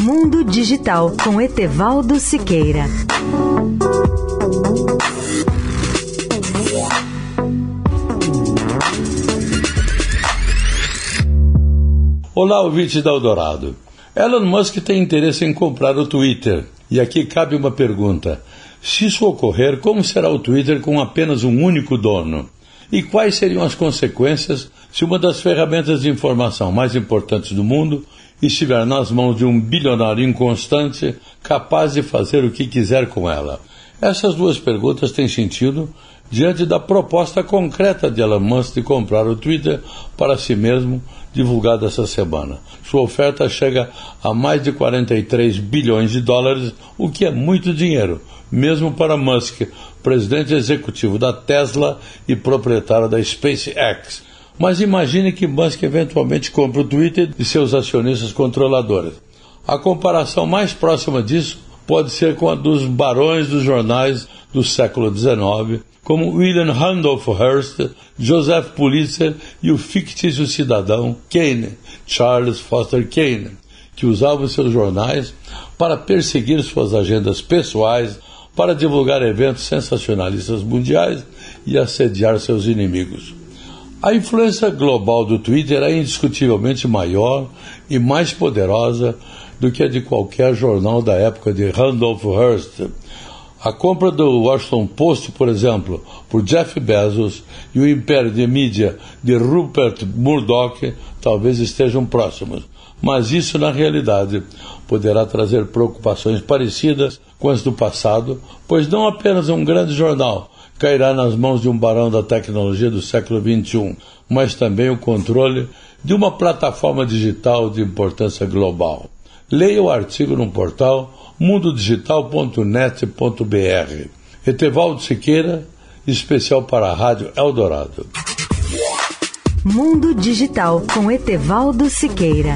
Mundo Digital com Etevaldo Siqueira. Olá, ouvinte da Eldorado. Elon Musk tem interesse em comprar o Twitter. E aqui cabe uma pergunta: se isso ocorrer, como será o Twitter com apenas um único dono? E quais seriam as consequências se uma das ferramentas de informação mais importantes do mundo estiver nas mãos de um bilionário inconstante capaz de fazer o que quiser com ela? Essas duas perguntas têm sentido diante da proposta concreta de Elon Musk de comprar o Twitter para si mesmo, divulgada essa semana. Sua oferta chega a mais de 43 bilhões de dólares, o que é muito dinheiro, mesmo para Musk, presidente executivo da Tesla e proprietário da SpaceX. Mas imagine que Musk eventualmente compre o Twitter e seus acionistas controladores. A comparação mais próxima disso pode ser com a dos barões dos jornais do século XIX, como William Randolph Hearst, Joseph Pulitzer e o fictício cidadão Kane, Charles Foster Kane, que usavam seus jornais para perseguir suas agendas pessoais, para divulgar eventos sensacionalistas mundiais e assediar seus inimigos. A influência global do Twitter é indiscutivelmente maior e mais poderosa do que a de qualquer jornal da época de Randolph Hearst. A compra do Washington Post, por exemplo, por Jeff Bezos e o império de mídia de Rupert Murdoch talvez estejam próximos, mas isso na realidade poderá trazer preocupações parecidas com as do passado, pois não apenas um grande jornal cairá nas mãos de um barão da tecnologia do século XXI, mas também o controle de uma plataforma digital de importância global. Leia o artigo no portal mundodigital.net.br. Etevaldo Siqueira, especial para a Rádio Eldorado. Mundo Digital com Etevaldo Siqueira.